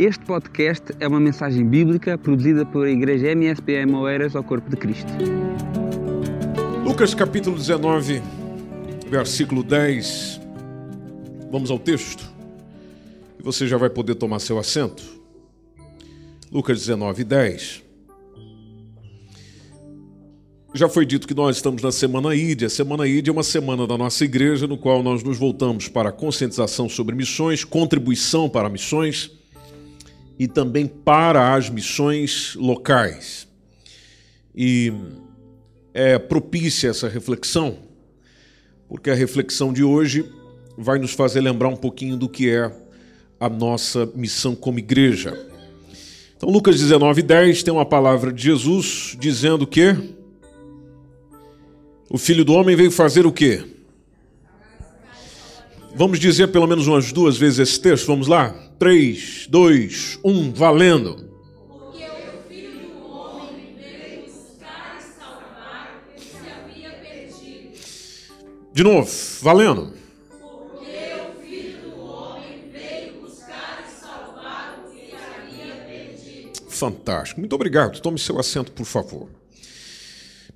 Este podcast é uma mensagem bíblica produzida pela Igreja MSPM Oeiras ao Corpo de Cristo. Lucas capítulo 19, versículo 10. Vamos ao texto. E você já vai poder tomar seu assento. Lucas 19, 10. Já foi dito que nós estamos na Semana ID. A Semana ID é uma semana da nossa igreja no qual nós nos voltamos para conscientização sobre missões, contribuição para missões e também para as missões locais. E é propícia essa reflexão, porque a reflexão de hoje vai nos fazer lembrar um pouquinho do que é a nossa missão como igreja. Então, Lucas 19, 10 tem uma palavra de Jesus dizendo que o filho do homem veio fazer o quê? Vamos dizer pelo menos umas duas vezes esse texto, vamos lá? 3, 2, 1, valendo. Porque o filho do homem veio buscar e salvar o que se havia perdido. De novo, valendo. Porque o filho do homem veio buscar e salvar o que se havia perdido. Fantástico. Muito obrigado. Tome seu assento, por favor.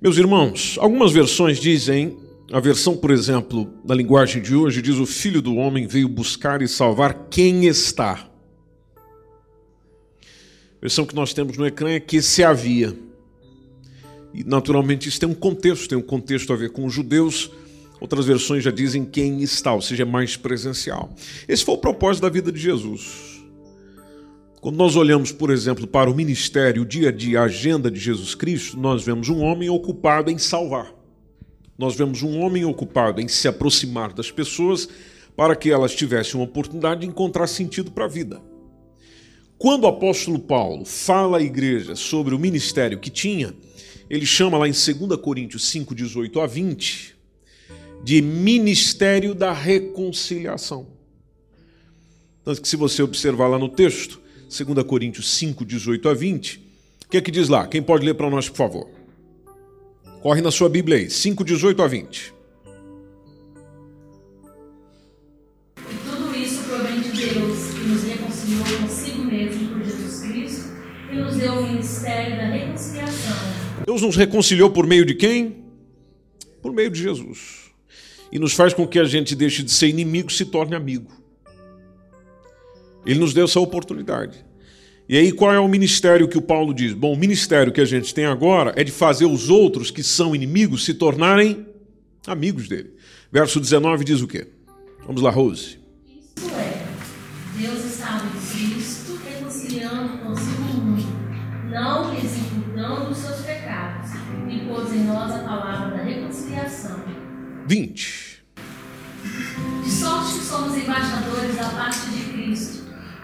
Meus irmãos, algumas versões dizem a versão, por exemplo, da linguagem de hoje diz: O filho do homem veio buscar e salvar quem está. A versão que nós temos no ecrã é que se havia. E naturalmente isso tem um contexto, tem um contexto a ver com os judeus. Outras versões já dizem quem está, ou seja, é mais presencial. Esse foi o propósito da vida de Jesus. Quando nós olhamos, por exemplo, para o ministério, o dia a dia, a agenda de Jesus Cristo, nós vemos um homem ocupado em salvar. Nós vemos um homem ocupado em se aproximar das pessoas para que elas tivessem uma oportunidade de encontrar sentido para a vida. Quando o apóstolo Paulo fala à igreja sobre o ministério que tinha, ele chama lá em 2 Coríntios 5, 18 a 20 de ministério da reconciliação. Tanto que, se você observar lá no texto, 2 Coríntios 5, 18 a 20, o que é que diz lá? Quem pode ler para nós, por favor? Corre na sua Bíblia aí, 5, 18 a 20. E tudo isso provém de Deus, que nos reconciliou consigo mesmo por Jesus Cristo e nos deu o ministério da reconciliação. Deus nos reconciliou por meio de quem? Por meio de Jesus. E nos faz com que a gente deixe de ser inimigo e se torne amigo. Ele nos deu essa oportunidade. E aí, qual é o ministério que o Paulo diz? Bom, o ministério que a gente tem agora é de fazer os outros que são inimigos se tornarem amigos dele. Verso 19 diz o quê? Vamos lá, Rose. Isso é, Deus estava em Cristo reconciliando consigo o mundo, não lhes imputando os seus pecados, e pôs em nós a palavra da reconciliação. 20. De sorte que somos embaixadores da parte de Cristo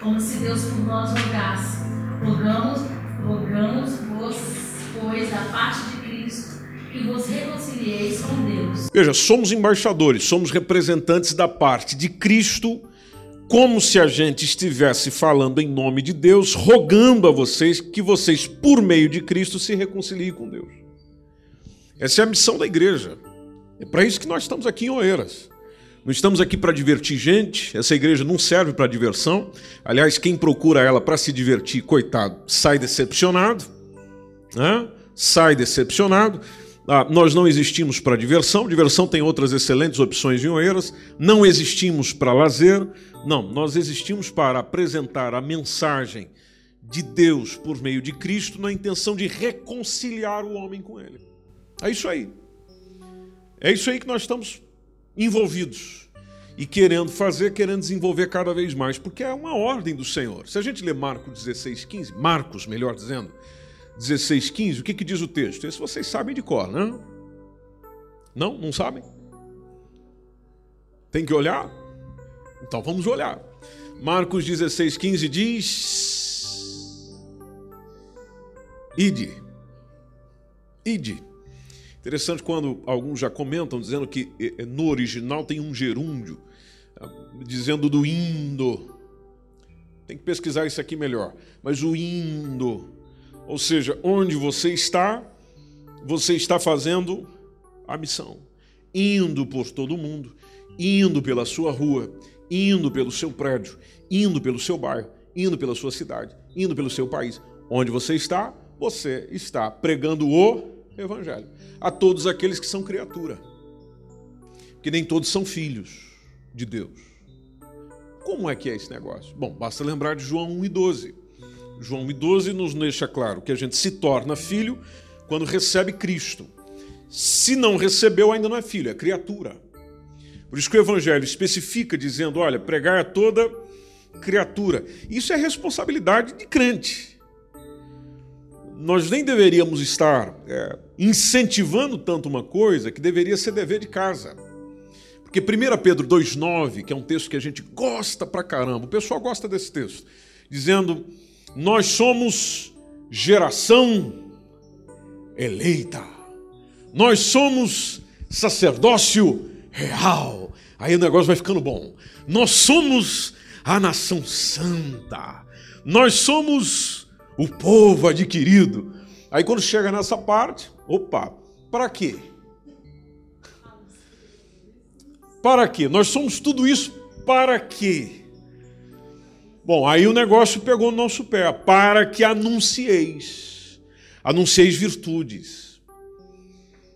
como se Deus por nós rogasse. Rogamos, rogamos-vos, pois, da parte de Cristo, que vos reconcilieis com Deus. Veja, somos embaixadores, somos representantes da parte de Cristo, como se a gente estivesse falando em nome de Deus, rogando a vocês que vocês, por meio de Cristo, se reconciliem com Deus. Essa é a missão da igreja. É para isso que nós estamos aqui em Oeiras. Não estamos aqui para divertir gente, essa igreja não serve para diversão. Aliás, quem procura ela para se divertir, coitado, sai decepcionado. Né? Sai decepcionado. Ah, nós não existimos para diversão, diversão tem outras excelentes opções em Oeiras. Não existimos para lazer, não, nós existimos para apresentar a mensagem de Deus por meio de Cristo na intenção de reconciliar o homem com Ele. É isso aí. É isso aí que nós estamos envolvidos e querendo fazer, querendo desenvolver cada vez mais, porque é uma ordem do Senhor. Se a gente lê Marcos 16, 15, Marcos, melhor dizendo, 16, 15, o que, que diz o texto? Esse vocês sabem de cor, né? Não? Não sabem? Tem que olhar? Então vamos olhar. Marcos 16, 15 diz: Ide, ide Interessante quando alguns já comentam dizendo que no original tem um gerúndio, ah, dizendo do indo. Tem que pesquisar isso aqui melhor. Mas o indo, ou seja, onde você está, você está fazendo a missão. Indo por todo mundo, indo pela sua rua, indo pelo seu prédio, indo pelo seu bairro, indo pela sua cidade, indo pelo seu país. Onde você está, você está pregando o Evangelho a todos aqueles que são criatura. Que nem todos são filhos de Deus. Como é que é esse negócio? Bom, basta lembrar de João 1 e 12. João 1 e 12 nos deixa claro que a gente se torna filho quando recebe Cristo. Se não recebeu, ainda não é filho, é criatura. Por isso que o Evangelho especifica dizendo: olha, pregar a toda criatura. Isso é responsabilidade de crente. Nós nem deveríamos estar é, incentivando tanto uma coisa que deveria ser dever de casa. Porque 1 Pedro 2,9, que é um texto que a gente gosta pra caramba, o pessoal gosta desse texto, dizendo: Nós somos geração eleita, nós somos sacerdócio real. Aí o negócio vai ficando bom. Nós somos a nação santa, nós somos o povo adquirido. Aí quando chega nessa parte, opa, para quê? Para quê? Nós somos tudo isso para quê? Bom, aí o negócio pegou no nosso pé. Para que anuncieis. Anuncieis virtudes.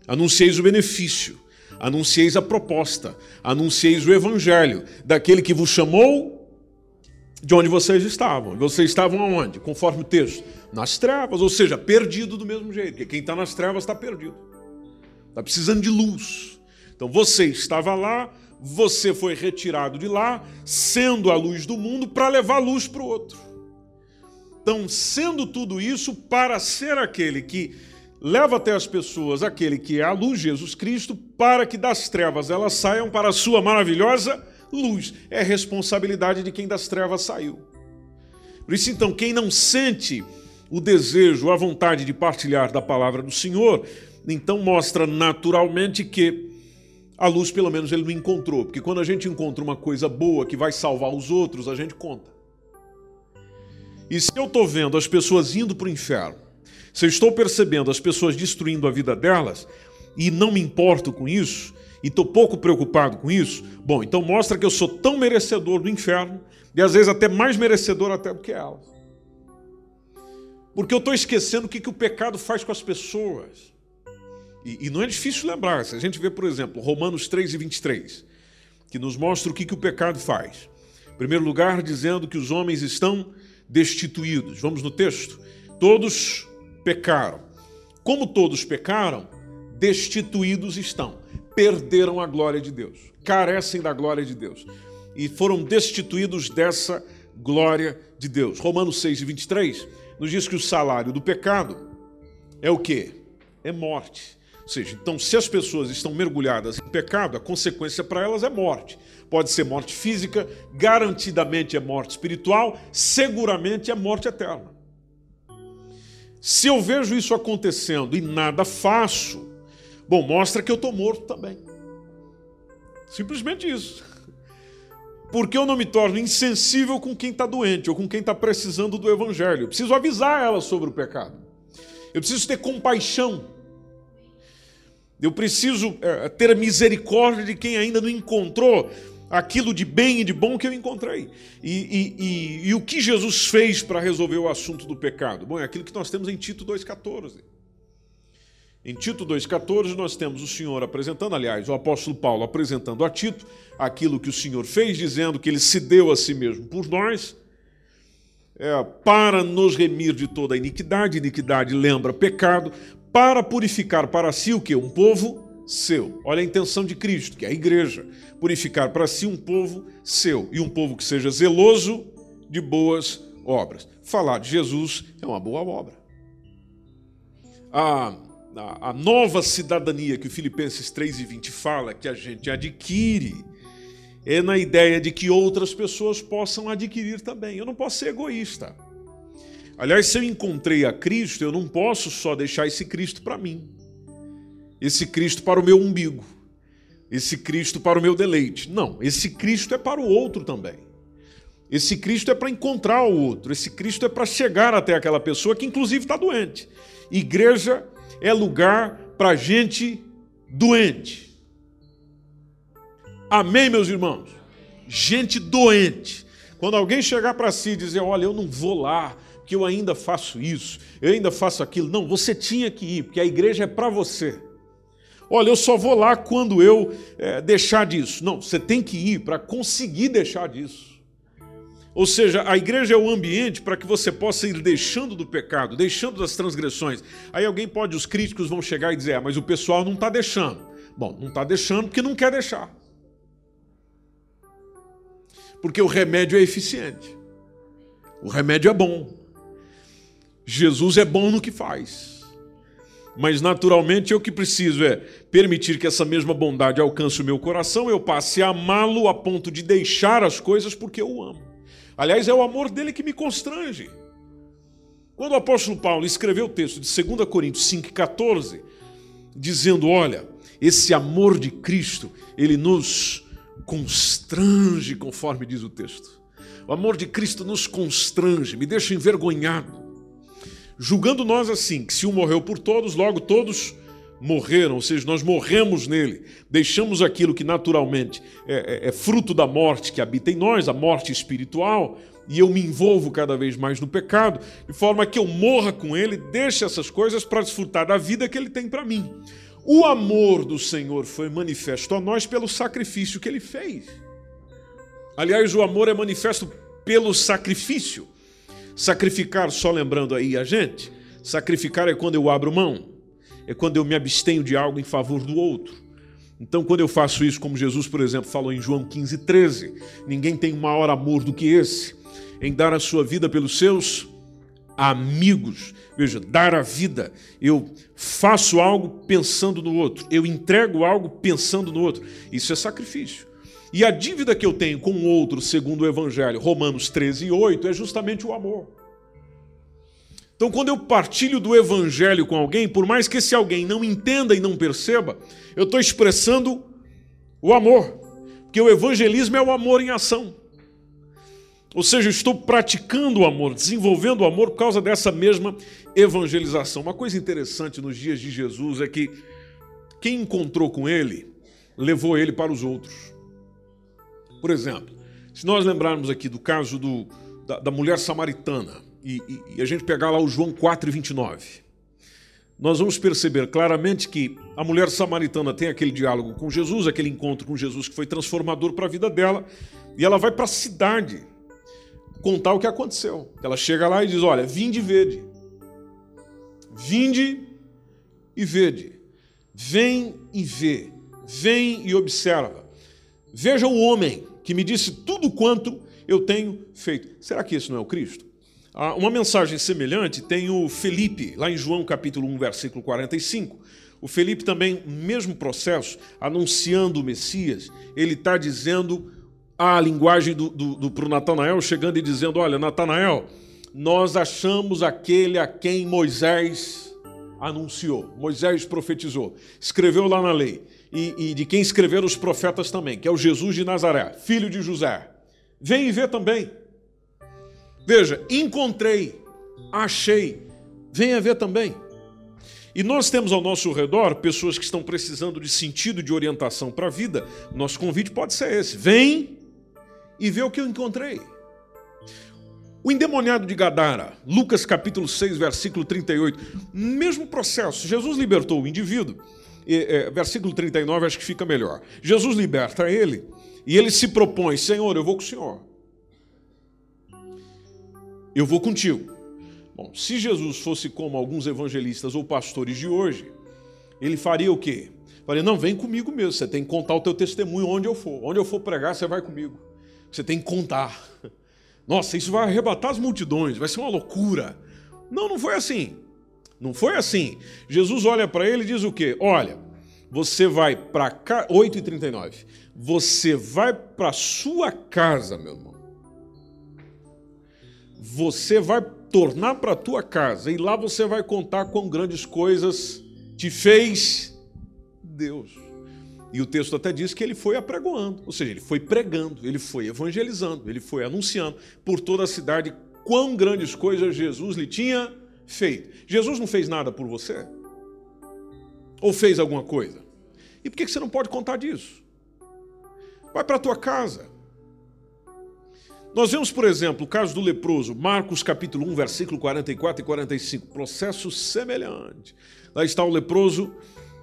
Anuncieis o benefício. Anuncieis a proposta. Anuncieis o evangelho daquele que vos chamou de onde vocês estavam. Vocês estavam aonde? Conforme o texto. Nas trevas, ou seja, perdido do mesmo jeito. Porque quem está nas trevas está perdido. Está precisando de luz. Então você estava lá, você foi retirado de lá, sendo a luz do mundo, para levar luz para o outro. Então, sendo tudo isso, para ser aquele que leva até as pessoas aquele que é a luz, Jesus Cristo, para que das trevas elas saiam para a sua maravilhosa luz. É responsabilidade de quem das trevas saiu. Por isso, então, quem não sente o desejo, a vontade de partilhar da palavra do Senhor, então mostra naturalmente que a luz, pelo menos, ele não encontrou, porque quando a gente encontra uma coisa boa que vai salvar os outros, a gente conta. E se eu estou vendo as pessoas indo para o inferno, se eu estou percebendo as pessoas destruindo a vida delas, e não me importo com isso, e estou pouco preocupado com isso, bom, então mostra que eu sou tão merecedor do inferno, e às vezes até mais merecedor até do que elas. Porque eu estou esquecendo o que, que o pecado faz com as pessoas. E, e, não é difícil lembrar, se a gente vê, por exemplo, Romanos 3 e 23, que nos mostra o que, que o pecado faz. Em primeiro lugar, dizendo que os homens estão destituídos. Vamos no texto. Todos pecaram. Como todos pecaram, destituídos estão. Perderam a glória de Deus. Carecem da glória de Deus. E foram destituídos dessa glória de Deus. Romanos 6 e 23 nos diz que o salário do pecado é o quê? É morte. Ou seja, então, se as pessoas estão mergulhadas em pecado, a consequência para elas é morte. Pode ser morte física, garantidamente é morte espiritual, seguramente é morte eterna. Se eu vejo isso acontecendo e nada faço, bom, mostra que eu estou morto também. Simplesmente isso. Porque eu não me torno insensível com quem está doente ou com quem está precisando do evangelho. Eu preciso avisar ela sobre o pecado. Eu preciso ter compaixão eu preciso é, ter misericórdia de quem ainda não encontrou aquilo de bem e de bom que eu encontrei. E, e, e, e o que Jesus fez para resolver o assunto do pecado? Bom, é aquilo que nós temos em Tito 2,14. Em Tito 2,14 nós temos o Senhor apresentando, aliás, o apóstolo Paulo apresentando a Tito aquilo que o Senhor fez, dizendo que ele se deu a si mesmo por nós, é, para nos remir de toda a iniquidade. Iniquidade lembra pecado, para purificar para si o que? Um povo seu. Olha a intenção de Cristo, que é a igreja. Purificar para si um povo seu. E um povo que seja zeloso de boas obras. Falar de Jesus é uma boa obra. A, a, a nova cidadania que o Filipenses 3 e 20 fala, que a gente adquire, é na ideia de que outras pessoas possam adquirir também. Eu não posso ser egoísta. Aliás, se eu encontrei a Cristo, eu não posso só deixar esse Cristo para mim, esse Cristo para o meu umbigo, esse Cristo para o meu deleite. Não, esse Cristo é para o outro também. Esse Cristo é para encontrar o outro, esse Cristo é para chegar até aquela pessoa que, inclusive, está doente. Igreja é lugar para gente doente. Amém, meus irmãos? Gente doente Quando alguém chegar para si e dizer, olha, eu não vou lá, que eu ainda faço isso, eu ainda faço aquilo. Não, você tinha que ir, porque a igreja é para você. Olha, eu só vou lá quando eu é, deixar disso. Não, você tem que ir para conseguir deixar disso. Ou seja, a igreja é o ambiente para que você possa ir deixando do pecado, deixando das transgressões. Aí alguém pode, os críticos vão chegar e dizer, ah, mas o pessoal não está deixando. Bom, não está deixando porque não quer deixar. Porque o remédio é eficiente. O remédio é bom. Jesus é bom no que faz. Mas naturalmente eu que preciso é permitir que essa mesma bondade alcance o meu coração, eu passe a amá-lo a ponto de deixar as coisas porque eu o amo. Aliás, é o amor dele que me constrange. Quando o apóstolo Paulo escreveu o texto de 2 Coríntios 5,14, dizendo: Olha, esse amor de Cristo, ele nos constrange, conforme diz o texto. O amor de Cristo nos constrange, me deixa envergonhado julgando nós assim, que se um morreu por todos, logo todos morreram, ou seja, nós morremos nele, deixamos aquilo que naturalmente é, é, é, fruto da morte que habita em nós, a morte espiritual, e eu me envolvo cada vez mais no pecado, de forma que eu morra com ele, deixe essas coisas para desfrutar da vida que ele tem para mim. O amor do Senhor foi manifesto a nós pelo sacrifício que ele fez. Aliás, o amor é manifesto pelo sacrifício. Sacrificar, só lembrando aí a gente, sacrificar é quando eu abro mão, é quando eu me abstenho de algo em favor do outro. Então, quando eu faço isso, como Jesus, por exemplo, falou em João 15, 13, ninguém tem maior amor do que esse, em dar a sua vida pelos seus amigos. Veja, dar a vida. Eu faço algo pensando no outro, eu entrego algo pensando no outro. Isso é sacrifício. E a dívida que eu tenho com o outro, segundo o Evangelho, Romanos 13, 8, é justamente o amor. Então, quando eu partilho do Evangelho com alguém, por mais que esse alguém não entenda e não perceba, eu estou expressando o amor. Porque o evangelismo é o amor em ação. Ou seja, eu estou praticando o amor, desenvolvendo o amor por causa dessa mesma evangelização. Uma coisa interessante nos dias de Jesus é que quem encontrou com ele levou ele para os outros. Por exemplo, se nós lembrarmos aqui do caso do, da, da mulher samaritana e, e, a gente pegar lá o João 4 e 29, nós vamos perceber claramente que a mulher samaritana tem aquele diálogo com Jesus, aquele encontro com Jesus que foi transformador para a vida dela, e ela vai para a cidade contar o que aconteceu. Ela chega lá e diz: Olha, vinde e vede. Vinde e vede. Vem e vê. Vem e observa. Veja o homem que me disse tudo quanto eu tenho feito. Será que esse não é o Cristo? Ah, uma mensagem semelhante tem o Felipe, lá em João capítulo 1, versículo 45. O Felipe também, mesmo processo, anunciando o Messias, ele está dizendo a linguagem do, do, do para o Natanael, chegando e dizendo: Olha, Natanael, nós achamos aquele a quem Moisés anunciou, Moisés profetizou, escreveu lá na lei e, e de quem escreveram os profetas também, que é o Jesus de Nazaré, filho de José. Vem e vê também. Veja, encontrei, achei, venha ver também. E nós temos ao nosso redor pessoas que estão precisando de sentido de orientação para a vida. Nosso convite pode ser esse: vem e vê o que eu encontrei. O endemoniado de Gadara, Lucas capítulo 6, versículo 38, mesmo processo. Jesus libertou o indivíduo é, versículo 39 acho que fica melhor. Jesus liberta ele e ele se propõe: Senhor, eu vou com o Senhor. Eu vou contigo. Bom, se Jesus fosse como alguns evangelistas ou pastores de hoje, ele faria o quê? Faria, não, vem comigo mesmo, você tem que contar o teu testemunho onde eu for. Onde eu for pregar, você vai comigo. Você tem que contar. Nossa, isso vai arrebatar as multidões, vai ser uma loucura. Não, não foi assim. Não foi assim. Jesus olha para ele e diz o quê? Olha, você vai para cá, 8h39, você vai para sua casa, meu irmão. Você vai tornar para tua casa e lá você vai contar quão grandes coisas te fez Deus. E o texto até diz que ele foi apregoando, ou seja, ele foi pregando, ele foi evangelizando, ele foi anunciando por toda a cidade quão grandes coisas Jesus lhe tinha feito. Jesus não fez nada por você? Ou fez alguma coisa? E por que você não pode contar disso? Vai para a tua casa. Nós vemos, por exemplo, o caso do leproso, Marcos capítulo 1, versículo 44 e 45, processo semelhante. Lá está o leproso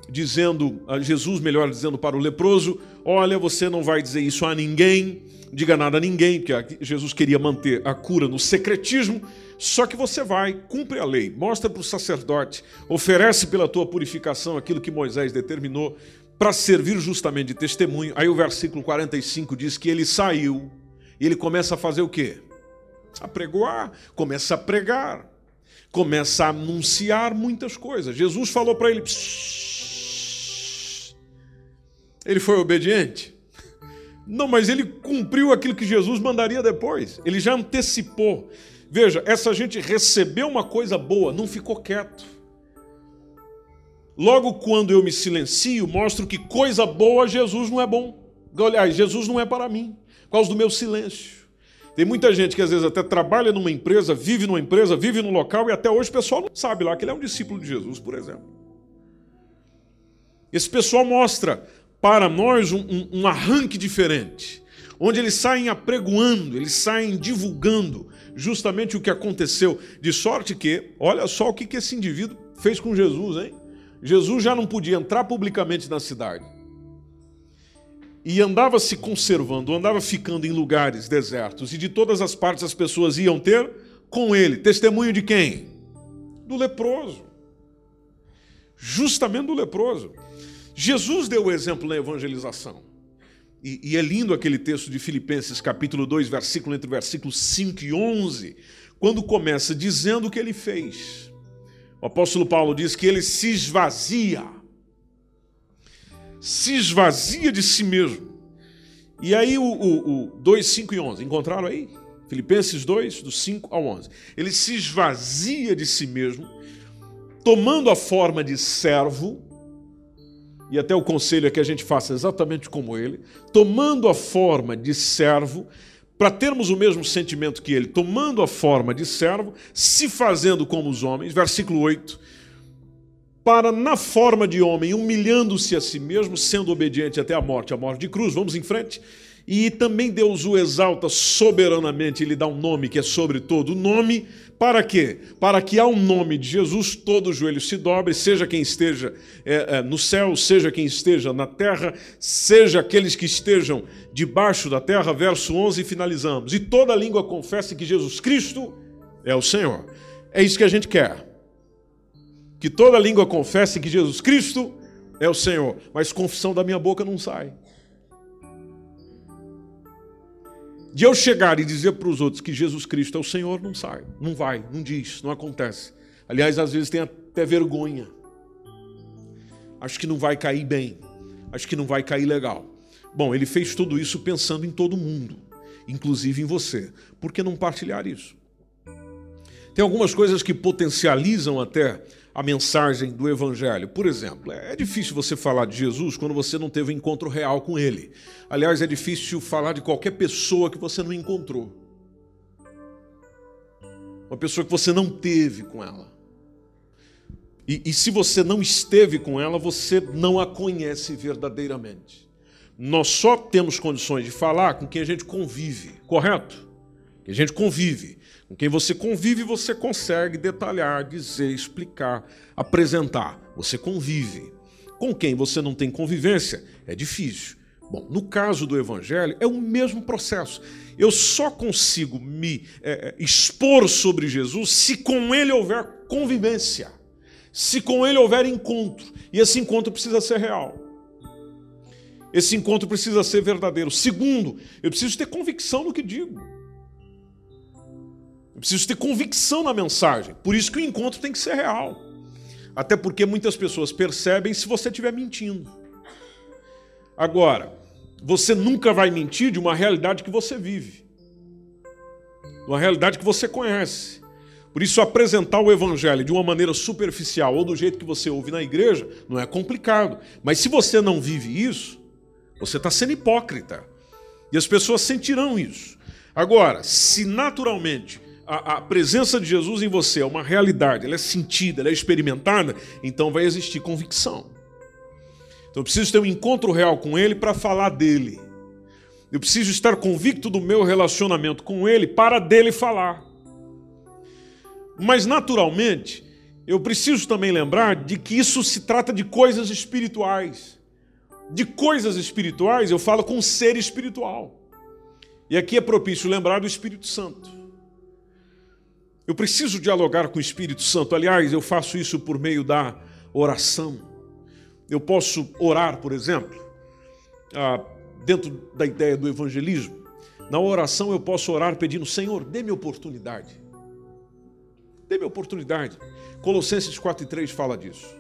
dizendo, a Jesus, melhor dizendo para o leproso: Olha, você não vai dizer isso a ninguém, diga nada a ninguém, porque Jesus queria manter a cura no secretismo. Só que você vai, cumpre a lei, mostra para o sacerdote, oferece pela tua purificação aquilo que Moisés determinou para servir justamente de testemunho. Aí o versículo 45 diz que ele saiu e ele começa a fazer o quê? A pregoar, começa a pregar, começa a anunciar muitas coisas. Jesus falou para ele: ele foi obediente? Não, mas ele cumpriu aquilo que Jesus mandaria depois. Ele já antecipou. Veja, essa gente recebeu uma coisa boa, não ficou quieto. Logo quando eu me silencio, mostro que coisa boa Jesus não é bom. Aliás, Jesus não é para mim, causa do meu silêncio. Tem muita gente que às vezes até trabalha numa empresa, vive numa empresa, vive num local e até hoje o pessoal não sabe lá que ele é um discípulo de Jesus, por exemplo. Esse pessoal mostra para nós um, um, um arranque diferente, onde eles saem apregoando, eles saem divulgando justamente o que aconteceu, de sorte que, olha só o que, que esse indivíduo fez com Jesus, hein? Jesus já não podia entrar publicamente na cidade. E andava se conservando, andava ficando em lugares desertos, e de todas as partes as pessoas iam ter com ele testemunho de quem? Do leproso. Justamente do leproso. Jesus deu o exemplo na evangelização. E, e, é lindo aquele texto de Filipenses, capítulo 2, versículo entre versículos 5 e 11, quando começa dizendo o que ele fez. O apóstolo Paulo diz que ele se esvazia, se esvazia de si mesmo. E aí o, o, o 2, 5 e 11, encontraram aí? Filipenses 2, do 5 ao 11. Ele se esvazia de si mesmo, tomando a forma de servo, e até o conselho é que a gente faça exatamente como ele, tomando a forma de servo, para termos o mesmo sentimento que ele, tomando a forma de servo, se fazendo como os homens, versículo 8, para na forma de homem, humilhando-se a si mesmo, sendo obediente até a morte, a morte de cruz. Vamos em frente. E também Deus o exalta soberanamente, ele dá um nome que é sobre todo nome, para quê? Para que ao nome de Jesus todo o joelho se dobre, seja quem esteja é, é, no céu, seja quem esteja na terra, seja aqueles que estejam debaixo da terra. Verso 11 e finalizamos. E toda língua confesse que Jesus Cristo é o Senhor. É isso que a gente quer. Que toda língua confesse que Jesus Cristo é o Senhor. Mas confissão da minha boca não sai. De eu chegar e dizer para os outros que Jesus Cristo é o Senhor, não sai, não vai, não diz, não acontece. Aliás, às vezes tem até vergonha. Acho que não vai cair bem, acho que não vai cair legal. Bom, ele fez tudo isso pensando em todo mundo, inclusive em você. Por que não partilhar isso? Tem algumas coisas que potencializam até a mensagem do Evangelho. Por exemplo, é difícil você falar de Jesus quando você não teve um encontro real com ele. Aliás, é difícil falar de qualquer pessoa que você não encontrou. Uma pessoa que você não teve com ela. E, e se você não esteve com ela, você não a conhece verdadeiramente. Nós só temos condições de falar com quem a gente convive, correto? Que a gente convive. Com quem você convive, você consegue detalhar, dizer, explicar, apresentar. Você convive. Com quem você não tem convivência, é difícil. Bom, no caso do Evangelho, é o mesmo processo. Eu só consigo me é, é expor sobre Jesus se com ele houver convivência, se com ele houver encontro. E esse encontro precisa ser real. Esse encontro precisa ser verdadeiro. Segundo, eu preciso ter convicção no que digo. Preciso ter convicção na mensagem. Por isso que o encontro tem que ser real. Até porque muitas pessoas percebem se você estiver mentindo. Agora, você nunca vai mentir de uma realidade que você vive, de uma realidade que você conhece. Por isso, apresentar o evangelho de uma maneira superficial ou do jeito que você ouve na igreja não é complicado. Mas se você não vive isso, você está sendo hipócrita. E as pessoas sentirão isso. Agora, se naturalmente a, a, presença de Jesus em você é uma realidade, ela é sentida, ela é experimentada, então vai existir convicção. Então eu preciso ter um encontro real com Ele para falar dele. Eu preciso estar convicto do meu relacionamento com Ele para dele falar. Mas, naturalmente, eu preciso também lembrar de que isso se trata de coisas espirituais. De coisas espirituais, eu falo com ser espiritual. E aqui é propício lembrar do Espírito Santo. Eu preciso dialogar com o Espírito Santo. Aliás, eu faço isso por meio da oração. Eu posso orar, por exemplo, ah, dentro da ideia do evangelismo. Na oração eu posso orar pedindo: Senhor, dê-me oportunidade. Dê-me oportunidade. Colossenses 4 e 3 fala disso.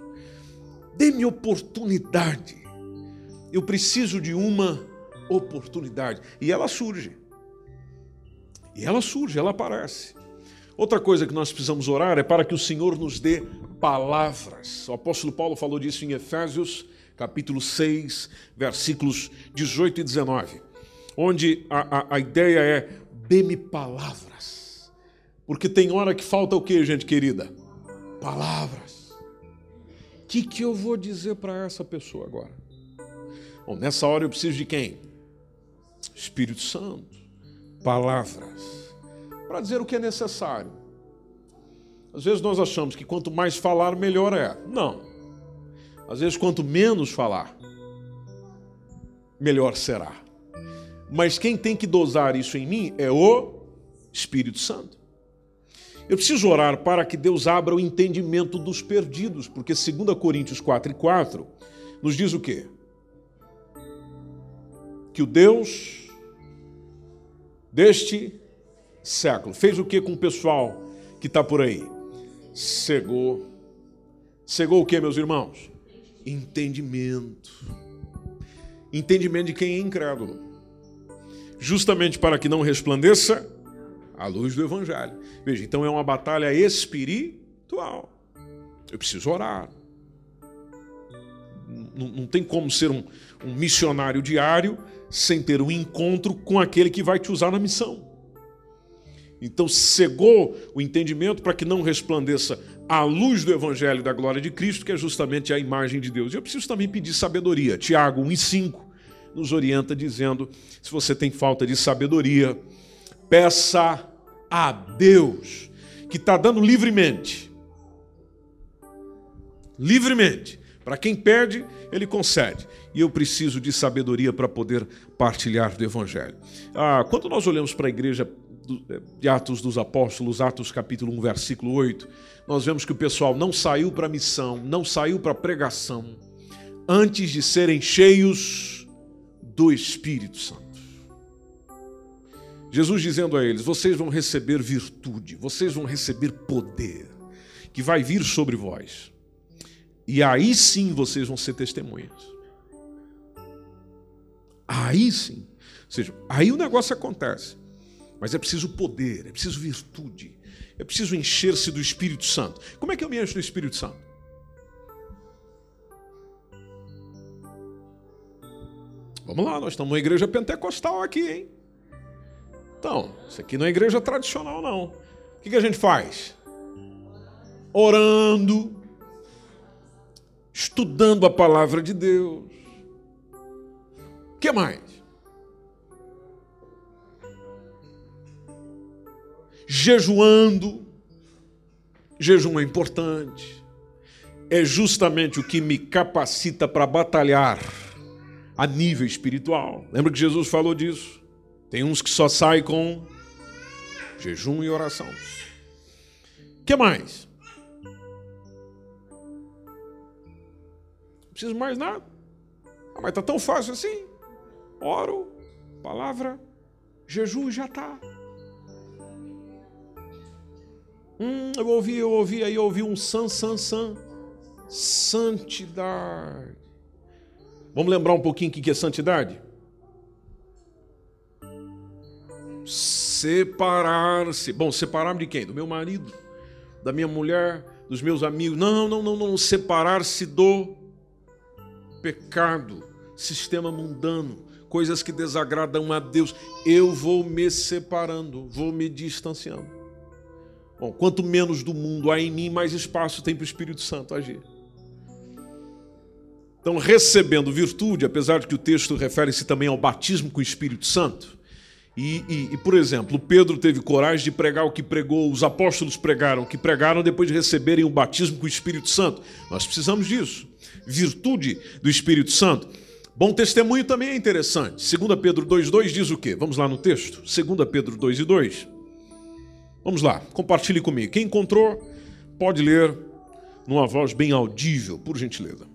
Dê-me oportunidade. Eu preciso de uma oportunidade. E ela surge. E ela surge, ela aparece. Outra coisa que nós precisamos orar é para que o Senhor nos dê palavras. O apóstolo Paulo falou disso em Efésios, capítulo 6, versículos 18 e 19, onde a, a, a ideia é: dê-me palavras. Porque tem hora que falta o que, gente querida? Palavras. O que, que eu vou dizer para essa pessoa agora? Bom, nessa hora eu preciso de quem? Espírito Santo. Palavras. Para dizer o que é necessário. Às vezes nós achamos que quanto mais falar, melhor é. Não. Às vezes, quanto menos falar, melhor será. Mas quem tem que dosar isso em mim é o Espírito Santo. Eu preciso orar para que Deus abra o entendimento dos perdidos, porque 2 Coríntios 4 e 4 nos diz o quê? Que o Deus deste século fez o que com o pessoal que está por aí? Cegou. Cegou o que, meus irmãos? Entendimento. Entendimento de quem é incrédulo. Justamente para que não resplandeça à luz do Evangelho. Veja, então é uma batalha espiritual. Eu preciso orar. Não, não tem como ser um, um missionário diário sem ter um encontro com aquele que vai te usar na missão. Então cegou o entendimento para que não resplandeça a luz do Evangelho da glória de Cristo, que é justamente a imagem de Deus. E eu preciso também pedir sabedoria. Tiago 1 e 5 nos orienta dizendo: se você tem falta de sabedoria, peça a Deus, que está dando livremente. Livremente. Para quem perde, ele concede. E eu preciso de sabedoria para poder partilhar do Evangelho. Ah, quando nós olhamos para a igreja de Atos dos Apóstolos, Atos capítulo 1, versículo 8, nós vemos que o pessoal não saiu para a missão, não saiu para a pregação, antes de serem cheios do Espírito Santo. Jesus dizendo a eles: vocês vão receber virtude, vocês vão receber poder, que vai vir sobre vós. E aí sim vocês vão ser testemunhas. Aí sim. Ou seja, aí o negócio acontece. Mas é preciso poder, é preciso virtude, é preciso encher-se do Espírito Santo. Como é que eu me encho do Espírito Santo? Vamos lá, nós estamos numa igreja pentecostal aqui, hein? Então, isso aqui não é igreja tradicional, não. O que, que a gente faz? Orando, estudando a palavra de Deus. O que mais? Jejuando. Jejum é importante. É justamente o que me capacita para batalhar a nível espiritual. Lembra que Jesus falou disso? Tem uns que só saem com jejum e oração. O que mais? Não preciso mais nada. Ah, mas está tão fácil assim. Oro, palavra, jejum já está. Hum, eu ouvi, eu ouvi, aí eu ouvi um san, san, san. Santidade. Vamos lembrar um pouquinho o que é santidade? Separar-se. Bom, separar-me de quem? Do meu marido, da minha mulher, dos meus amigos. Não, não, não, não. Separar-se do pecado, sistema mundano, coisas que desagradam a Deus. Eu vou me separando, vou me distanciando. Bom, quanto menos do mundo há em mim, mais espaço tem para o Espírito Santo agir. Então, recebendo virtude, apesar de que o texto refere-se também ao batismo com o Espírito Santo. E, e, e, por exemplo, Pedro teve coragem de pregar o que pregou, os apóstolos pregaram o que pregaram depois de receberem o batismo com o Espírito Santo. Nós precisamos disso. Virtude do Espírito Santo. Bom testemunho também é interessante. 2 Pedro 2,2 diz o quê? Vamos lá no texto. 2 Pedro 2,2. Vamos lá, compartilhe comigo. Quem encontrou, pode ler numa voz bem audível, por gentileza.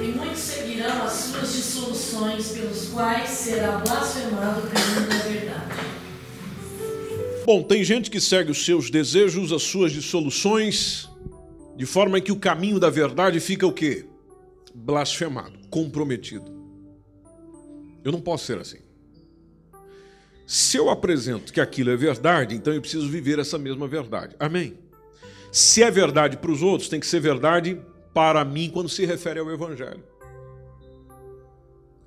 E muitos seguirão as suas dissoluções, pelos quais será blasfemado o caminho da verdade. Bom, tem gente que segue os seus desejos, as suas dissoluções, de forma que o caminho da verdade fica o quê? Blasfemado, comprometido. Eu não posso ser assim. Se eu apresento que aquilo é verdade, então eu preciso viver essa mesma verdade. Amém? Se é verdade para os outros, tem que ser verdade para mim quando se refere ao Evangelho.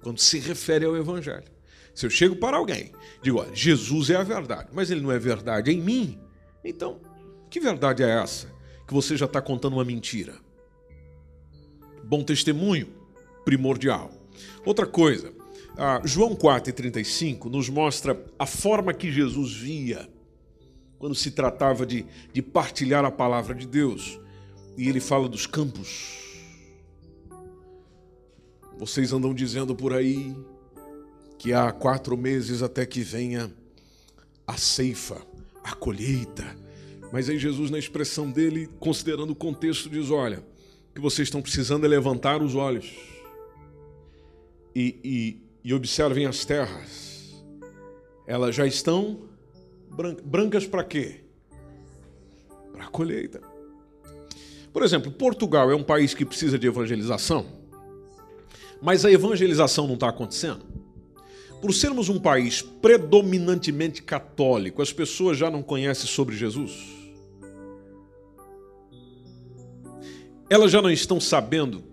Quando se refere ao Evangelho. Se eu chego para alguém, digo, Jesus é a verdade, mas ele não é verdade em mim, então, que verdade é essa? Que você já está contando uma mentira. Bom testemunho, primordial. Outra coisa, ah, João 4,35 nos mostra a forma que Jesus via quando se tratava de, de partilhar a palavra de Deus. E ele fala dos campos. Vocês andam dizendo por aí que há quatro meses até que venha a ceifa, a colheita. Mas aí Jesus, na expressão dele, considerando o contexto, diz: olha, o que vocês estão precisando é levantar os olhos e, e e observem as terras. Elas já estão brancas para quê? Para a colheita. Por exemplo, Portugal é um país que precisa de evangelização, mas a evangelização não está acontecendo. Por sermos um país predominantemente católico, as pessoas já não conhecem sobre Jesus. Elas já não estão sabendo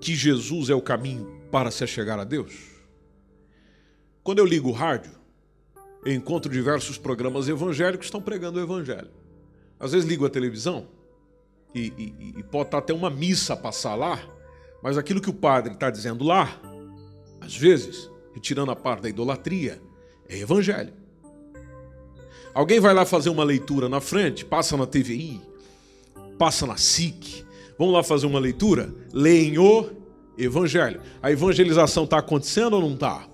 que Jesus é o caminho para se chegar a Deus. Quando eu ligo o rádio, eu encontro diversos programas evangélicos que estão pregando o evangelho. Às vezes ligo a televisão e, e, e pode estar até uma missa a passar lá, mas aquilo que o padre está dizendo lá, às vezes, retirando a parte da idolatria, é evangelho. Alguém vai lá fazer uma leitura na frente, passa na TVI, passa na SIC, vamos lá fazer uma leitura? Leem o evangelho. A evangelização está acontecendo ou não está?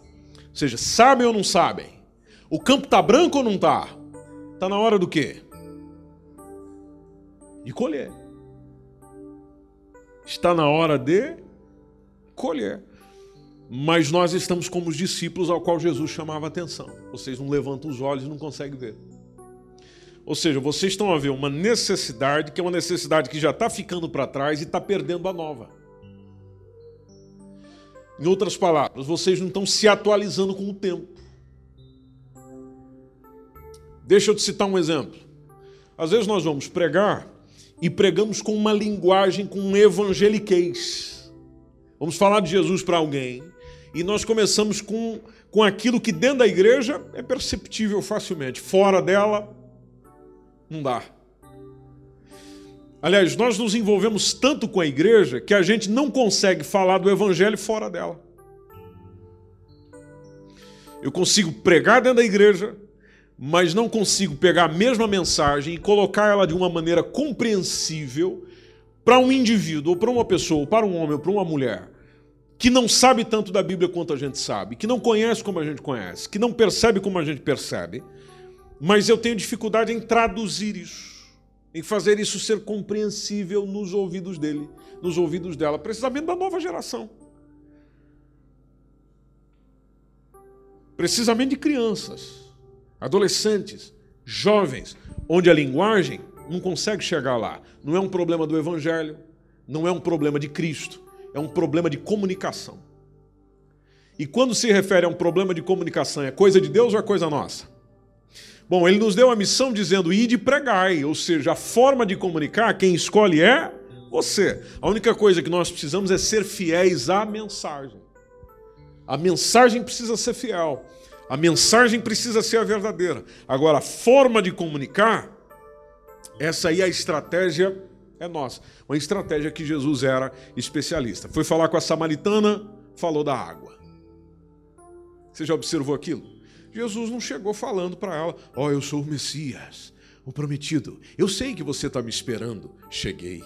Seja, sabem ou não sabem? O campo está branco ou não está? Está na hora do quê? De colher. Está na hora de colher. Mas nós estamos como os discípulos ao qual Jesus chamava atenção. Vocês não levantam os olhos e não conseguem ver. Ou seja, vocês estão a ver uma necessidade que é uma necessidade que já está ficando para trás e está perdendo a nova. Em outras palavras, vocês não estão se atualizando com o tempo. Deixa eu te citar um exemplo. Às vezes nós vamos pregar e pregamos com uma linguagem, com um evangeliquez. Vamos falar de Jesus para alguém e nós começamos com, com aquilo que dentro da igreja é perceptível facilmente. Fora dela, não dá. Aliás, nós nos envolvemos tanto com a igreja que a gente não consegue falar do evangelho fora dela. Eu consigo pregar dentro da igreja, mas não consigo pegar a mesma mensagem e colocar ela de uma maneira compreensível para um indivíduo, ou para uma pessoa, ou para um homem, ou para uma mulher, que não sabe tanto da Bíblia quanto a gente sabe, que não conhece como a gente conhece, que não percebe como a gente percebe, mas eu tenho dificuldade em traduzir isso em fazer isso ser compreensível nos ouvidos dele, nos ouvidos dela, precisamente da nova geração. Precisamente de crianças, adolescentes, jovens, onde a linguagem não consegue chegar lá. Não é um problema do evangelho, não é um problema de Cristo, é um problema de comunicação. E quando se refere a um problema de comunicação, é coisa de Deus ou é coisa nossa? Bom, ele nos deu a missão dizendo: ide e pregai, ou seja, a forma de comunicar, quem escolhe é você. A única coisa que nós precisamos é ser fiéis à mensagem. A mensagem precisa ser fiel. A mensagem precisa ser a verdadeira. Agora, a forma de comunicar Essa aí é a estratégia é nossa. Uma estratégia que Jesus era especialista. Foi falar com a samaritana, falou da água. Você já observou aquilo? Jesus não chegou falando para ela: Ó, oh, eu sou o Messias, o prometido. Eu sei que você está me esperando. Cheguei.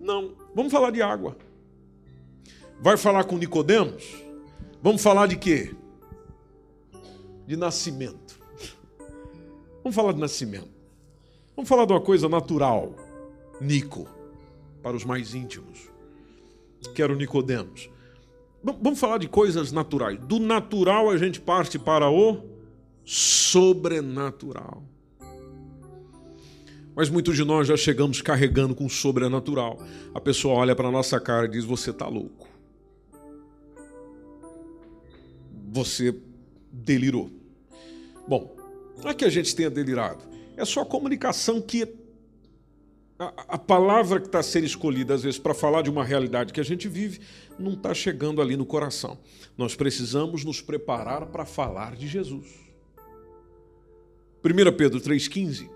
Não, vamos falar de água. Vai falar com Nicodemos? Vamos falar de quê? De nascimento. Vamos falar de nascimento. Vamos falar de uma coisa natural. Nico, para os mais íntimos. Quero Nicodemos. Vamos falar de coisas naturais. Do natural a gente parte para o sobrenatural. Mas muitos de nós já chegamos carregando com o sobrenatural. A pessoa olha para a nossa cara e diz: Você está louco. Você delirou. Bom, não é que a gente tenha delirado. É só a comunicação que a, a palavra que está a ser escolhida, às vezes, para falar de uma realidade que a gente vive, não está chegando ali no coração. Nós precisamos nos preparar para falar de Jesus. 1 Pedro 3,15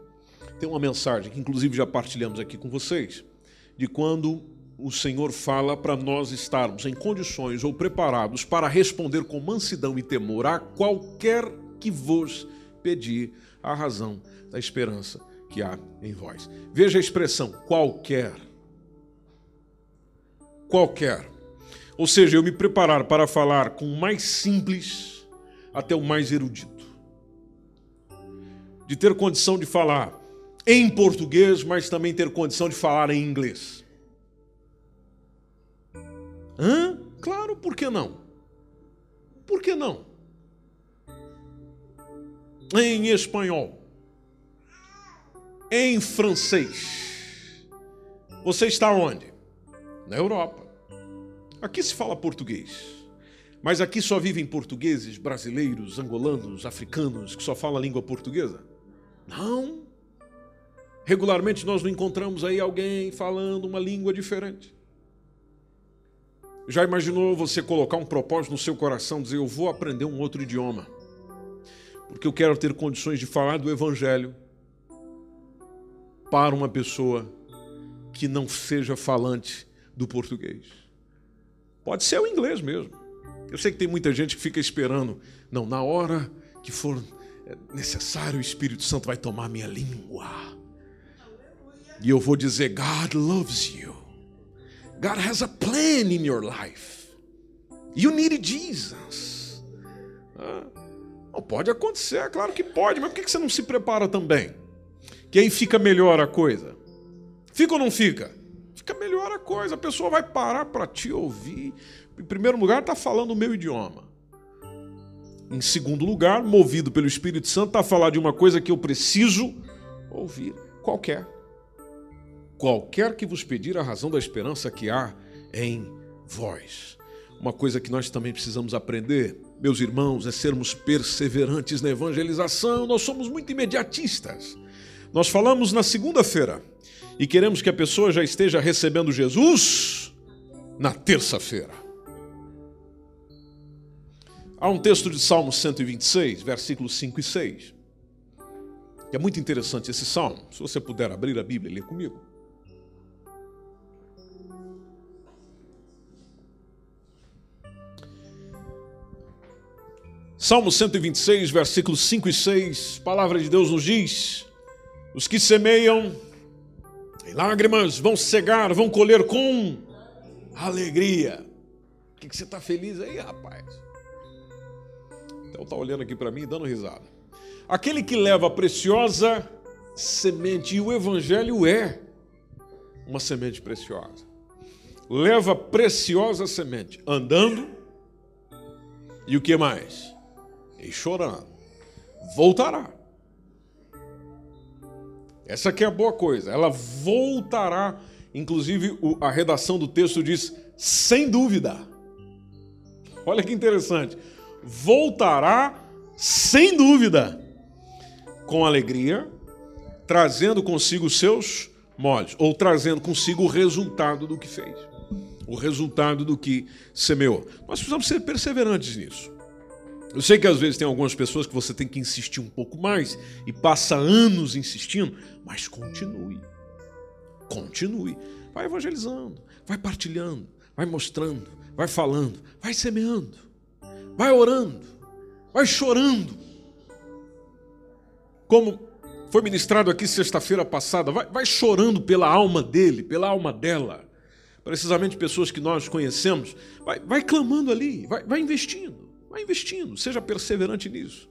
tem uma mensagem que, inclusive, já partilhamos aqui com vocês, de quando o Senhor fala para nós estarmos em condições ou preparados para responder com mansidão e temor a qualquer que vos pedir a razão da esperança que há em vós. Veja a expressão qualquer. Qualquer. Ou seja, eu me preparar para falar com o mais simples até o mais erudito. De ter condição de falar em português, mas também ter condição de falar em inglês. Hã? Claro, por que não? Por que não? Em espanhol em francês. Você está onde? Na Europa. Aqui se fala português. Mas aqui só vivem portugueses, brasileiros, angolanos, africanos que só falam a língua portuguesa? Não. Regularmente nós não encontramos aí alguém falando uma língua diferente. Já imaginou você colocar um propósito no seu coração, dizer eu vou aprender um outro idioma? Porque eu quero ter condições de falar do evangelho para uma pessoa que não seja falante do português. Pode ser o inglês mesmo. Eu sei que tem muita gente que fica esperando. Não, na hora que for é, necessário, o Espírito Santo vai tomar minha língua. E eu vou dizer: God loves you. God has a plan in your life. You need Jesus. Ah, não pode acontecer, é claro que pode, mas por que você não se prepara também? Que aí fica melhor a coisa. Fica ou não fica? Fica melhor a coisa, a pessoa vai parar para te ouvir. Em primeiro lugar, está falando o meu idioma. Em segundo lugar, movido pelo Espírito Santo, está a falar de uma coisa que eu preciso ouvir. Qualquer. Qualquer que vos pedir a razão da esperança que há em vós. Uma coisa que nós também precisamos aprender, meus irmãos, é sermos perseverantes na evangelização. Nós somos muito imediatistas. Nós falamos na segunda-feira e queremos que a pessoa já esteja recebendo Jesus na terça-feira. Há um texto de Salmo 126, versículos 5 e 6. É muito interessante esse salmo. Se você puder abrir a Bíblia e ler comigo. Salmo 126, versículos 5 e 6, a palavra de Deus nos diz: os que semeiam em lágrimas vão cegar, vão colher com alegria. O que, que você está feliz aí, rapaz? Então está olhando aqui para mim e dando risada. Aquele que leva a preciosa semente, e o Evangelho é uma semente preciosa. Leva preciosa semente, andando, e o que mais? E chorando. Voltará essa aqui é a boa coisa. Ela voltará. Inclusive, a redação do texto diz sem dúvida. Olha que interessante. Voltará sem dúvida, com alegria, trazendo consigo seus molhos, ou trazendo consigo o resultado do que fez, o resultado do que semeou. Nós precisamos ser perseverantes nisso. Eu sei que às vezes tem algumas pessoas que você tem que insistir um pouco mais e passa anos insistindo, mas continue. Continue. Vai evangelizando, vai partilhando, vai mostrando, vai falando, vai semeando, vai orando, vai chorando. Como foi ministrado aqui sexta-feira passada, vai, vai chorando pela alma dele, pela alma dela. Precisamente pessoas que nós conhecemos, vai, vai clamando ali, vai, vai investindo. Vai investindo, seja perseverante nisso.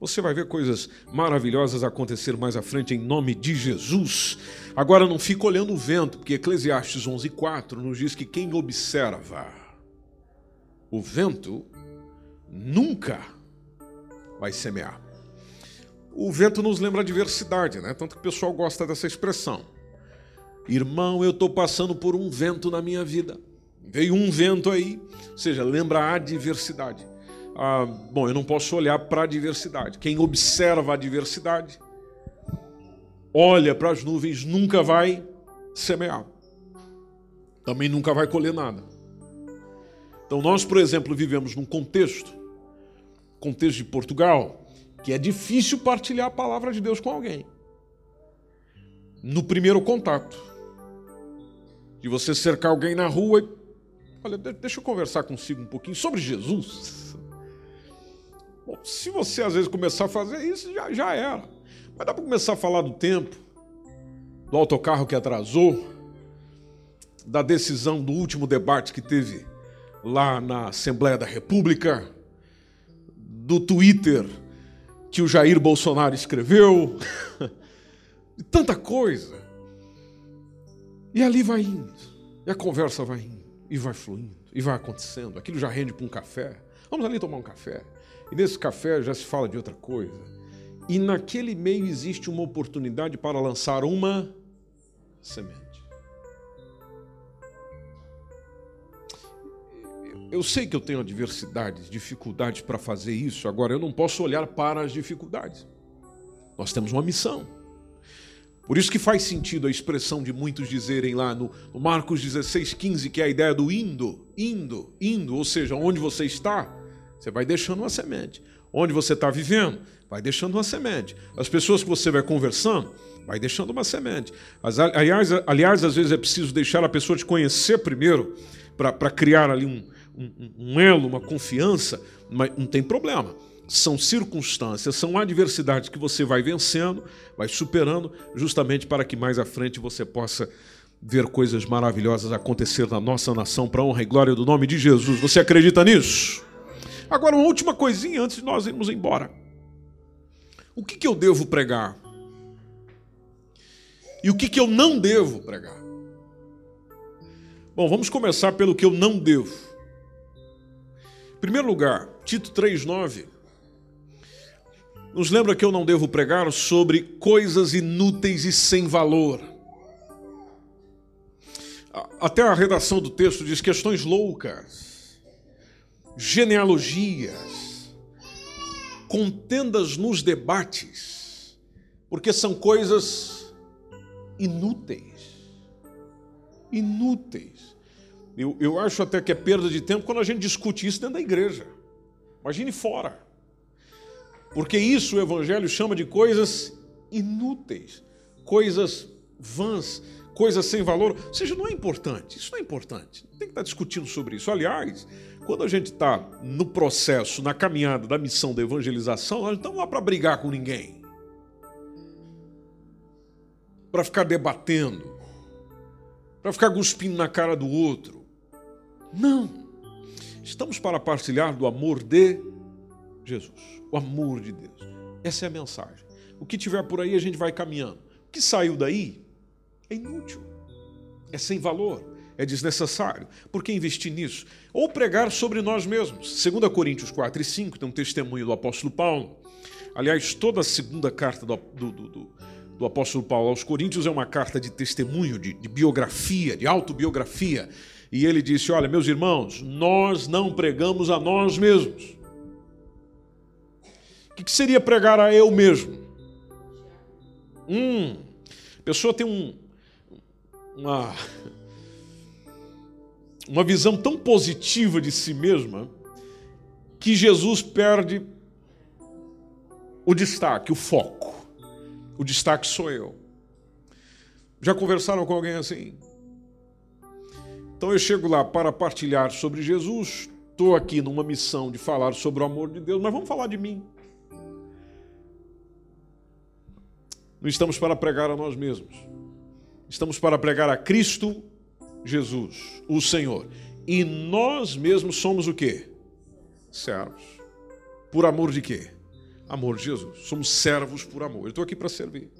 Você vai ver coisas maravilhosas acontecer mais à frente em nome de Jesus. Agora não fica olhando o vento, porque Eclesiastes 11:4 nos diz que quem observa o vento nunca vai semear. O vento nos lembra a diversidade, né? Tanto que o pessoal gosta dessa expressão. Irmão, eu estou passando por um vento na minha vida. Veio um vento aí, ou seja, lembra a diversidade ah, bom, eu não posso olhar para a diversidade. Quem observa a diversidade, olha para as nuvens, nunca vai semear. Também nunca vai colher nada. Então, nós, por exemplo, vivemos num contexto, contexto de Portugal, que é difícil partilhar a palavra de Deus com alguém. No primeiro contato. De você cercar alguém na rua e. Olha, deixa eu conversar consigo um pouquinho sobre Jesus. Bom, se você às vezes começar a fazer isso, já, já era. Mas dá para começar a falar do tempo, do autocarro que atrasou, da decisão do último debate que teve lá na Assembleia da República, do Twitter que o Jair Bolsonaro escreveu, e tanta coisa. E ali vai indo, e a conversa vai indo, e vai fluindo, e vai acontecendo. Aquilo já rende para um café. Vamos ali tomar um café. E nesse café já se fala de outra coisa. E naquele meio existe uma oportunidade para lançar uma semente. Eu sei que eu tenho adversidades, dificuldades para fazer isso, agora eu não posso olhar para as dificuldades. Nós temos uma missão. Por isso que faz sentido a expressão de muitos dizerem lá no, Marcos 16, 15, que é a ideia do indo, indo, indo, ou seja, onde você está, você vai deixando uma semente. Onde você está vivendo, vai deixando uma semente. As pessoas que você vai conversando, vai deixando uma semente. Aliás, aliás às vezes é preciso deixar a pessoa te conhecer primeiro, para criar ali um, um, um elo, uma confiança, mas não tem problema. São circunstâncias, são adversidades que você vai vencendo, vai superando, justamente para que mais à frente você possa ver coisas maravilhosas acontecer na nossa nação para honra e glória do nome de Jesus. Você acredita nisso? Agora, uma última coisinha antes de nós irmos embora. O que, que eu devo pregar? E o que, que eu não devo pregar? Bom, vamos começar pelo que eu não devo. Em primeiro lugar, Tito 3,9 nos lembra que eu não devo pregar sobre coisas inúteis e sem valor. Até a redação do texto diz questões loucas genealogias, contendas nos debates, porque são coisas inúteis. Inúteis. Eu, eu acho até que é perda de tempo quando a gente discute isso dentro da igreja. Imagine fora. Porque isso o Evangelho chama de coisas inúteis, coisas vãs, coisas sem valor. Ou seja, não é importante. Isso não é importante. Não tem que estar discutindo sobre isso. Aliás, quando a gente está no processo, na caminhada da missão da evangelização, nós não estamos lá para brigar com ninguém. Para ficar debatendo. Para ficar cuspindo na cara do outro. Não. Estamos para partilhar do amor de Jesus. O amor de Deus. Essa é a mensagem. O que tiver por aí a gente vai caminhando. O que saiu daí é inútil. É sem valor é desnecessário. Por que investir nisso? Ou pregar sobre nós mesmos. 2 Coríntios 4 e 5 tem um testemunho do apóstolo Paulo. Aliás, toda a segunda carta do, do, do, do apóstolo Paulo aos Coríntios é uma carta de testemunho, de, de biografia, de autobiografia. E ele disse: Olha, meus irmãos, nós não pregamos a nós mesmos. O que seria pregar a eu mesmo? Hum, a pessoa tem um, uma, uma visão tão positiva de si mesma que Jesus perde o destaque, o foco. O destaque sou eu. Já conversaram com alguém assim? Então eu chego lá para partilhar sobre Jesus, estou aqui numa missão de falar sobre o amor de Deus, mas vamos falar de mim. Não estamos para pregar a nós mesmos. Estamos para pregar a Cristo Jesus, o Senhor. E nós mesmos somos o quê? Servos. Por amor de quê? Amor de Jesus. Somos servos por amor. Eu estou aqui para servir.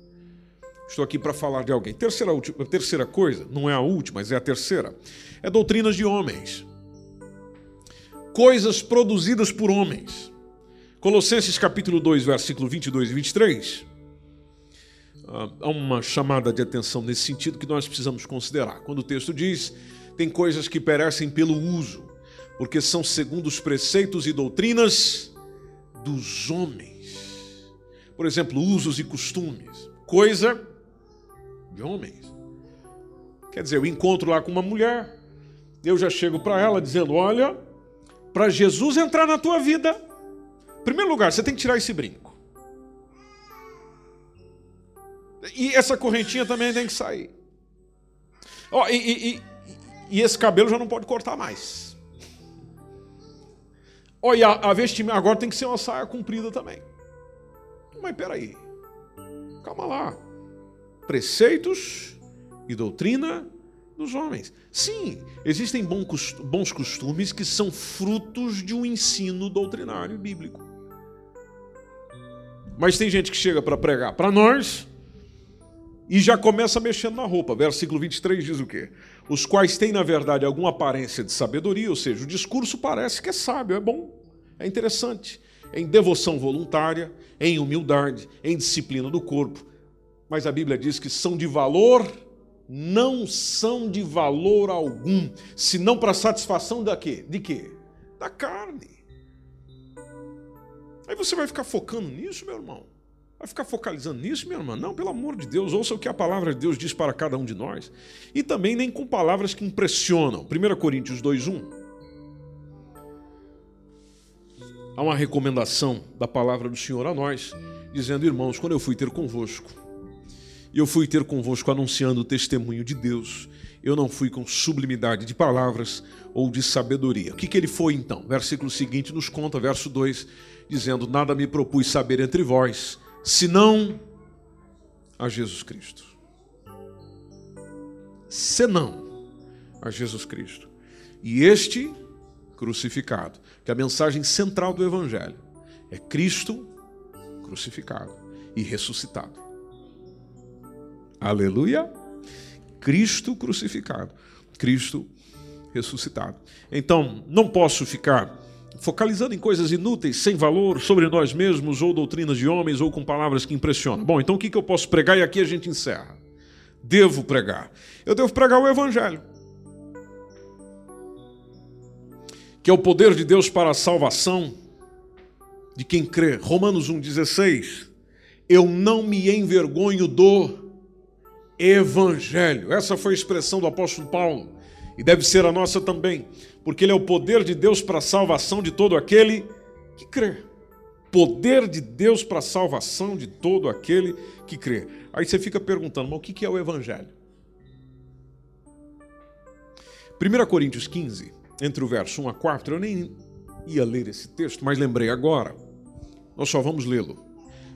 Estou aqui para falar de alguém. Terceira, terceira coisa, não é a última, mas é a terceira, é doutrinas de homens. Coisas produzidas por homens. Colossenses capítulo 2, versículo 22 e 23. Ah, há uma chamada de atenção nesse sentido que nós precisamos considerar. Quando o texto diz: tem coisas que perecem pelo uso, porque são segundo os preceitos e doutrinas dos homens. Por exemplo, usos e costumes. Coisa de homens. Quer dizer, eu encontro lá com uma mulher, eu já chego para ela dizendo: olha, para Jesus entrar na tua vida, em primeiro lugar, você tem que tirar esse brinco. E essa correntinha também tem que sair. Oh, e, e, e, esse cabelo já não pode cortar mais. Oh, e a, a vestimenta agora tem que ser uma saia comprida também. Mas peraí. Calma lá preceitos e doutrina dos homens. Sim, existem bons costumes que são frutos de um ensino doutrinário bíblico. Mas tem gente que chega para pregar para nós e já começa mexendo na roupa. Versículo 23 diz o quê? Os quais têm, na verdade, alguma aparência de sabedoria, ou seja, o discurso parece que é sábio, é bom, é interessante, em devoção voluntária, em humildade, em disciplina do corpo, mas a Bíblia diz que são de valor, não são de valor algum, senão para satisfação da quê? De quê? Da carne. Aí você vai ficar focando nisso, meu irmão? Vai ficar focalizando nisso, minha irmã? Não, pelo amor de Deus, ouça o que a palavra de Deus diz para cada um de nós. E também nem com palavras que impressionam. 1 Coríntios 2,1. Há uma recomendação da palavra do Senhor a nós, dizendo, irmãos, quando eu fui ter convosco, e eu fui ter convosco anunciando o testemunho de Deus. Eu não fui com sublimidade de palavras ou de sabedoria. O que, que ele foi então? Versículo seguinte nos conta, verso 2, dizendo: Nada me propus saber entre vós, senão a Jesus Cristo. Senão a Jesus Cristo. E este crucificado, que é a mensagem central do Evangelho é Cristo crucificado e ressuscitado. Aleluia! Cristo crucificado, Cristo ressuscitado. Então, não posso ficar focalizando em coisas inúteis, sem valor, sobre nós mesmos, ou doutrinas de homens, ou com palavras que impressionam. Bom, então o que eu posso pregar? E aqui a gente encerra. Devo pregar. Eu devo pregar o Evangelho. Que é o poder de Deus para a salvação de quem crê. Romanos 1,16. Eu não me envergonho do evangelho. Essa foi a expressão do apóstolo Paulo e deve ser a nossa também, porque ele é o poder de Deus para a salvação de todo aquele que crê. Poder de Deus para a salvação de todo aquele que crê. Aí você fica perguntando, mas o que é o evangelho? 1 Coríntios 15, entre o verso 1 a 4, eu nem ia ler esse texto, mas lembrei agora. Nós só vamos lê-lo,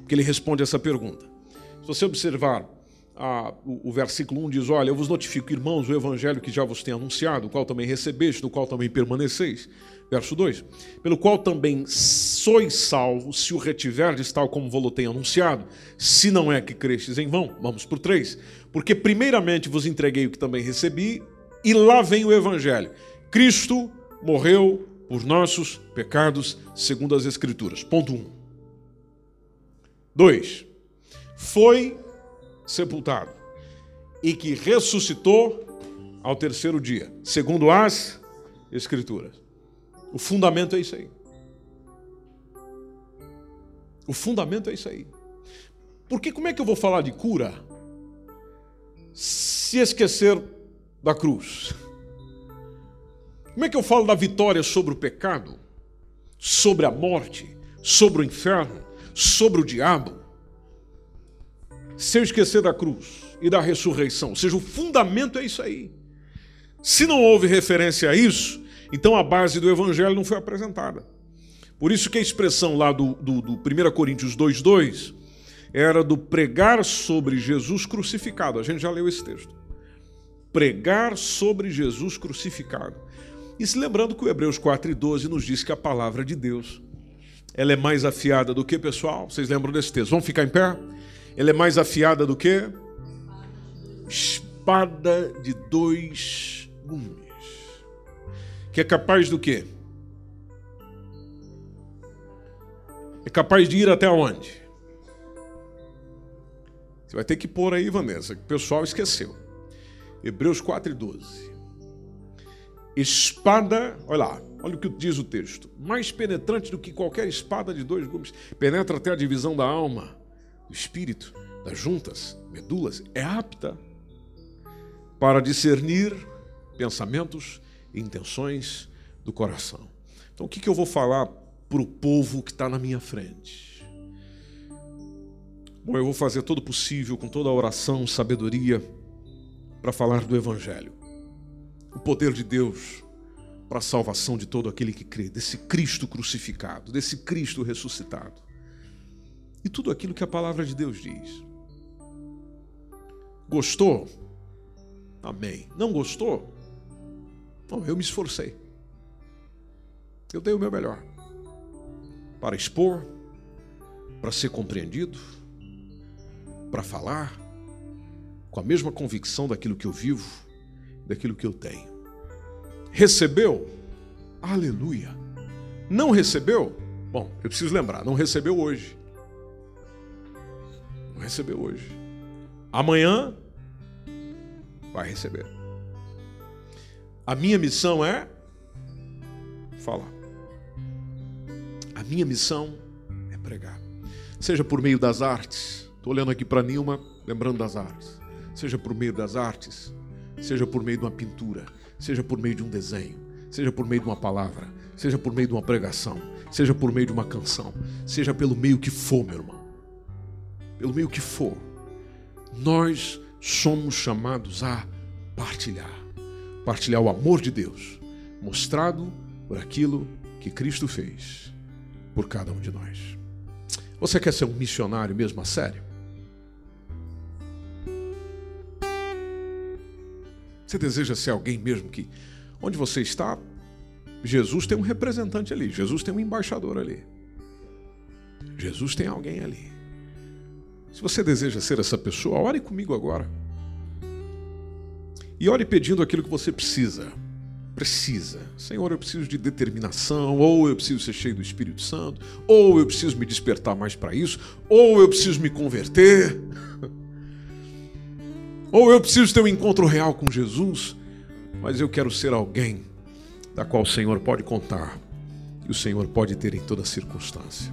porque ele responde essa pergunta. Se você observar a, o, o, versículo 1 diz: Olha, eu vos notifico, irmãos, o evangelho que já vos tenho anunciado, o qual também recebeste, no qual também permaneceis. Verso 2: Pelo qual também sois salvos, se o retiverdes, tal como vos tenho anunciado, se não é que crestes em vão. Vamos por 3. Porque primeiramente vos entreguei o que também recebi, e lá vem o evangelho. Cristo morreu por nossos pecados, segundo as Escrituras. Ponto 1. Um. 2. Foi sepultado e que ressuscitou ao terceiro dia, segundo as Escrituras. O fundamento é isso aí. O fundamento é isso aí. Porque como é que eu vou falar de cura se esquecer da cruz? Como é que eu falo da vitória sobre o pecado sobre a morte, sobre o inferno, sobre o diabo. Se eu esquecer da cruz e da ressurreição, ou seja, o fundamento é isso aí. Se não houve referência a isso, então a base do evangelho não foi apresentada. Por isso que a expressão lá do, do, do 1 Coríntios 2,2 era do pregar sobre Jesus crucificado. A gente já leu esse texto. Pregar sobre Jesus crucificado. E se lembrando que o Hebreus 4,12 nos diz que a palavra de Deus ela é mais afiada do que, pessoal? Vocês lembram desse texto? Vamos ficar em pé? Ela é mais afiada do que? Espada de dois gumes. Que é capaz do quê? É capaz de ir até onde? Você vai ter que pôr aí, Vanessa, que o pessoal esqueceu. Hebreus 4 e 12. Espada, olha lá, olha o que diz o texto. Mais penetrante do que qualquer espada de dois gumes. Penetra até a divisão da alma, do espírito, das juntas, medulas. É apta para discernir pensamentos e intenções do coração. Então, o que, que eu vou falar para o povo que está na minha frente? Bom, eu vou fazer todo o possível, com toda a oração, sabedoria, para falar do Evangelho. O poder de Deus para a salvação de todo aquele que crê, desse Cristo crucificado, desse Cristo ressuscitado. E tudo aquilo que a palavra de Deus diz. Gostou? Amém. Não gostou? Bom, eu me esforcei. Eu dei o meu melhor para expor, para ser compreendido, para falar com a mesma convicção daquilo que eu vivo, daquilo que eu tenho. Recebeu? Aleluia. Não recebeu? Bom, eu preciso lembrar, não recebeu hoje. Recebeu hoje. Amanhã vai receber. A minha missão é falar. A minha missão é pregar. Seja por meio das artes. Estou olhando aqui para Nilma, lembrando das artes. Seja por meio das artes, seja por meio de uma pintura, seja por meio de um desenho, seja por meio de uma palavra, seja por meio de uma pregação, seja por meio de uma canção, seja pelo meio que for, meu irmão. Pelo meio que for. Nós somos chamados a partilhar. Partilhar o amor de Deus, mostrado por aquilo que Cristo fez por cada um de nós. Você quer ser um missionário mesmo a sério? Você deseja ser alguém mesmo que, onde você está, Jesus tem um representante ali, Jesus tem um embaixador ali. Jesus tem alguém ali. Se você deseja ser essa pessoa, ore comigo agora. E ore pedindo aquilo que você precisa. Precisa. Senhor, eu preciso de determinação, ou eu preciso ser cheio do Espírito Santo, ou eu preciso me despertar mais para isso, ou eu preciso me converter, ou eu preciso ter um encontro real com Jesus, mas eu quero ser alguém da qual o Senhor pode contar e o Senhor pode ter em toda circunstância.